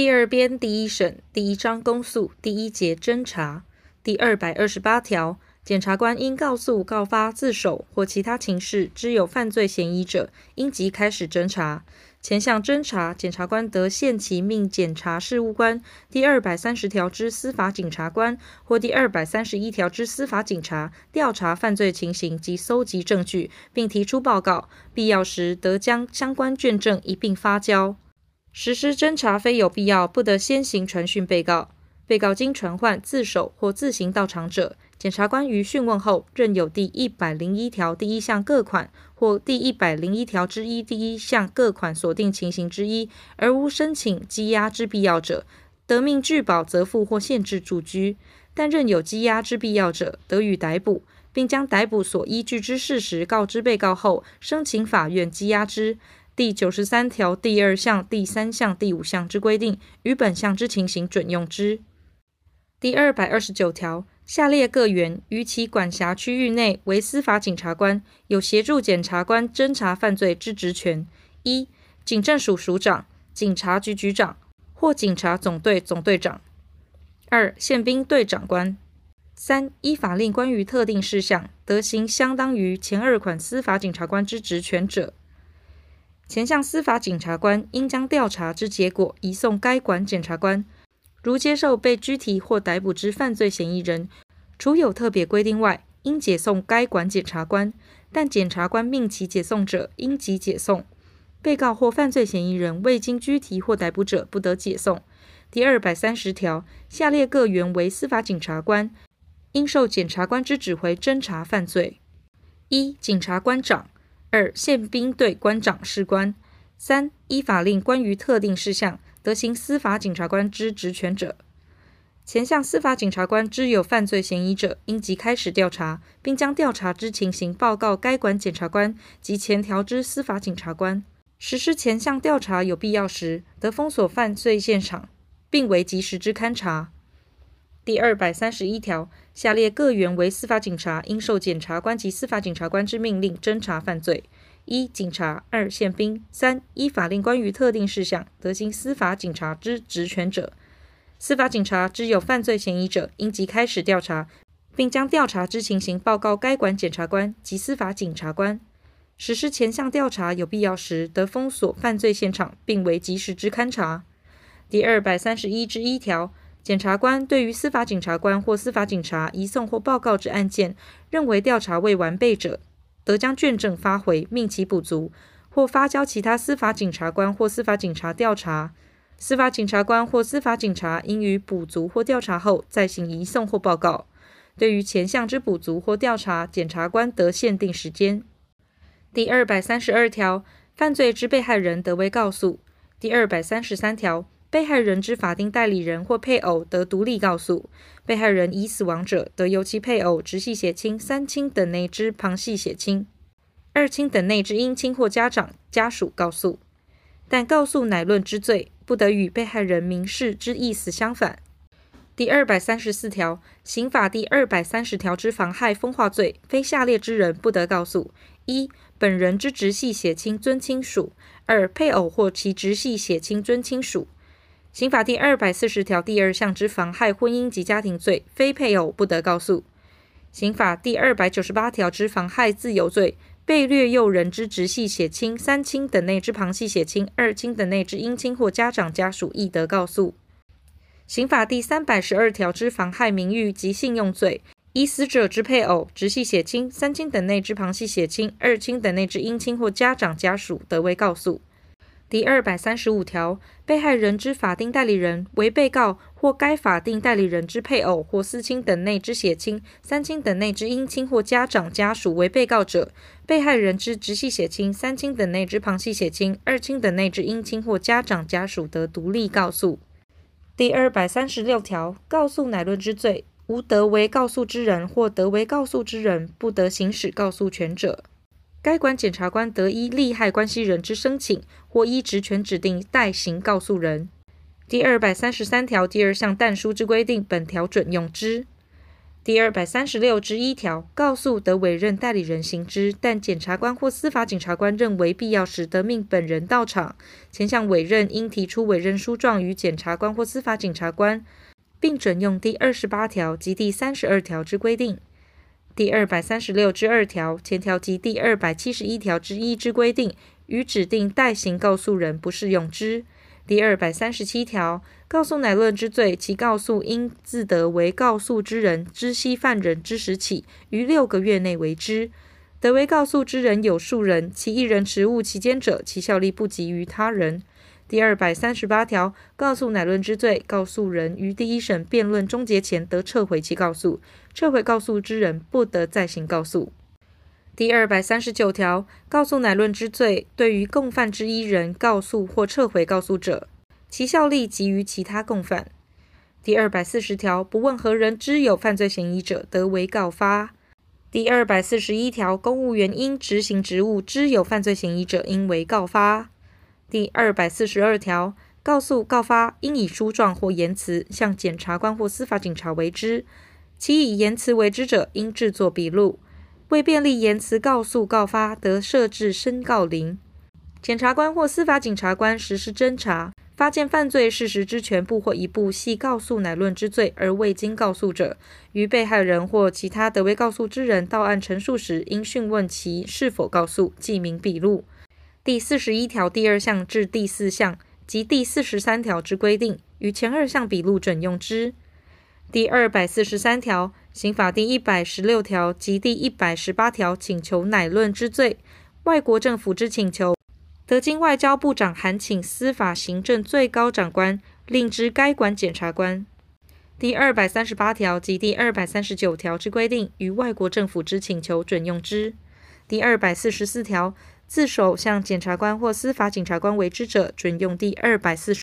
第二编第一审第一章公诉第一节侦查第二百二十八条，检察官因告诉、告发、自首或其他情事知有犯罪嫌疑者，应即开始侦查。前项侦查，检察官得限期命检察事务官第二百三十条之司法警察官或第二百三十一条之司法警察调查犯罪情形及搜集证据，并提出报告。必要时，得将相关卷证一并发交。实施侦查非有必要，不得先行传讯被告。被告经传唤、自首或自行到场者，检察官于讯问后，任有第一百零一条第一项各款或第一百零一条之一第一项各款所定情形之一，而无申请羁押之必要者，得命拒保责付或限制住居；但任有羁押之必要者，得予逮捕，并将逮捕所依据之事实告知被告后，申请法院羁押之。第九十三条第二项、第三项、第五项之规定，于本项之情形准用之。第二百二十九条，下列各员于其管辖区域内为司法警察官，有协助检察官侦查犯罪之职权：一、警政署署长、警察局局长或警察总队总队长；二、宪兵队长官；三、依法令关于特定事项得行相当于前二款司法警察官之职权者。前项司法警察官应将调查之结果移送该管检察官。如接受被拘提或逮捕之犯罪嫌疑人，除有特别规定外，应解送该管检察官。但检察官命其解送者，应即解送。被告或犯罪嫌疑人未经拘提或逮捕者，不得解送。第二百三十条，下列各员为司法检察官，应受检察官之指挥侦查犯罪：一、警察官长；二、宪兵队官长、士官；三、依法令关于特定事项。得行司法警察官之职权者，前项司法警察官知有犯罪嫌疑者，应即开始调查，并将调查之情形报告该管检察官及前条之司法警察官。实施前项调查有必要时，得封锁犯罪现场，并为及时之勘查。第二百三十一条，下列各员为司法警察，应受检察官及司法警察官之命令侦查犯罪。一、警察；二、宪兵；三、依法令关于特定事项得行司法警察之职权者，司法警察知有犯罪嫌疑者，应即开始调查，并将调查之情形报告该管检察官及司法警察官。实施前项调查有必要时，得封锁犯罪现场，并为及时之勘查。第二百三十一之一条，检察官对于司法警察官或司法警察移送或报告之案件，认为调查未完备者，得将卷证发回，命其补足，或发交其他司法警察官或司法警察调查。司法警察官或司法警察应于补足或调查后再行移送或报告。对于前项之补足或调查，检察官得限定时间。第二百三十二条，犯罪之被害人得为告诉。第二百三十三条。被害人之法定代理人或配偶得独立告诉。被害人已死亡者，得由其配偶、直系血亲、三亲等内之旁系血亲、二亲等内之姻亲或家长家属告诉。但告诉乃论之罪，不得与被害人明示之意思相反。第二百三十四条，刑法第二百三十条之妨害风化罪，非下列之人不得告诉：一、本人之直系血亲尊亲属；二、配偶或其直系血亲尊亲属。刑法第二百四十条第二项之妨害婚姻及家庭罪，非配偶不得告诉。刑法第二百九十八条之妨害自由罪，被掠诱人之直系血亲、三亲等内之旁系血亲、二亲等内之姻亲或家长家属亦得告诉。刑法第三百十二条之妨害名誉及信用罪，依死者之配偶、直系血亲、三亲等内之旁系血亲、二亲等内之姻亲或家长家属得为告诉。第二百三十五条，被害人之法定代理人为被告或该法定代理人之配偶或四亲等内之血亲、三亲等内之姻亲或家长家属为被告者，被害人之直系血亲、三亲等内之旁系血亲、二亲等内之姻亲或家长家属得独立告诉。第二百三十六条，告诉乃论之罪，无得为告诉之人或得为告诉之人不得行使告诉权者。该管检察官得依利害关系人之申请，或依职权指定代行告诉人。第二百三十三条第二项但书之规定，本条准用之。第二百三十六之一条，告诉得委任代理人行之，但检察官或司法警察官认为必要时，得命本人到场。前项委任应提出委任书状于检察官或司法警察官，并准用第二十八条及第三十二条之规定。第二百三十六之二条前条及第二百七十一条之一之规定，与指定代行告诉人不适用之。第二百三十七条，告诉乃论之罪，其告诉应自得为告诉之人知悉犯人之时起，于六个月内为之。得为告诉之人有数人，其一人持物其间者，其效力不及于他人。第二百三十八条，告诉乃论之罪，告诉人于第一审辩论终结前得撤回其告诉，撤回告诉之人不得再行告诉。第二百三十九条，告诉乃论之罪，对于共犯之一人告诉或撤回告诉者，其效力及于其他共犯。第二百四十条，不问何人知有犯罪嫌疑者，得为告发。第二百四十一条，公务员因执行职务知有犯罪嫌疑者，应为告发。第二百四十二条，告诉告发应以书状或言辞向检察官或司法警察为之，其以言辞为之者，应制作笔录。为便利言辞告诉告发，得设置申告铃。检察官或司法警察官实施侦查，发现犯罪事实之全部或一部系告诉乃论之罪而未经告诉者，于被害人或其他得为告诉之人到案陈述时，应讯问其是否告诉，记名笔录。第四十一条第二项至第四项及第四十三条之规定，于前二项笔录准用之。第二百四十三条。刑法第一百十六条及第一百十八条请求乃论之罪，外国政府之请求，德金外交部长函请司法行政最高长官令知该管检察官。第二百三十八条及第二百三十九条之规定，与外国政府之请求准用之。第二百四十四条，自首向检察官或司法检察官为之者，准用第二百四十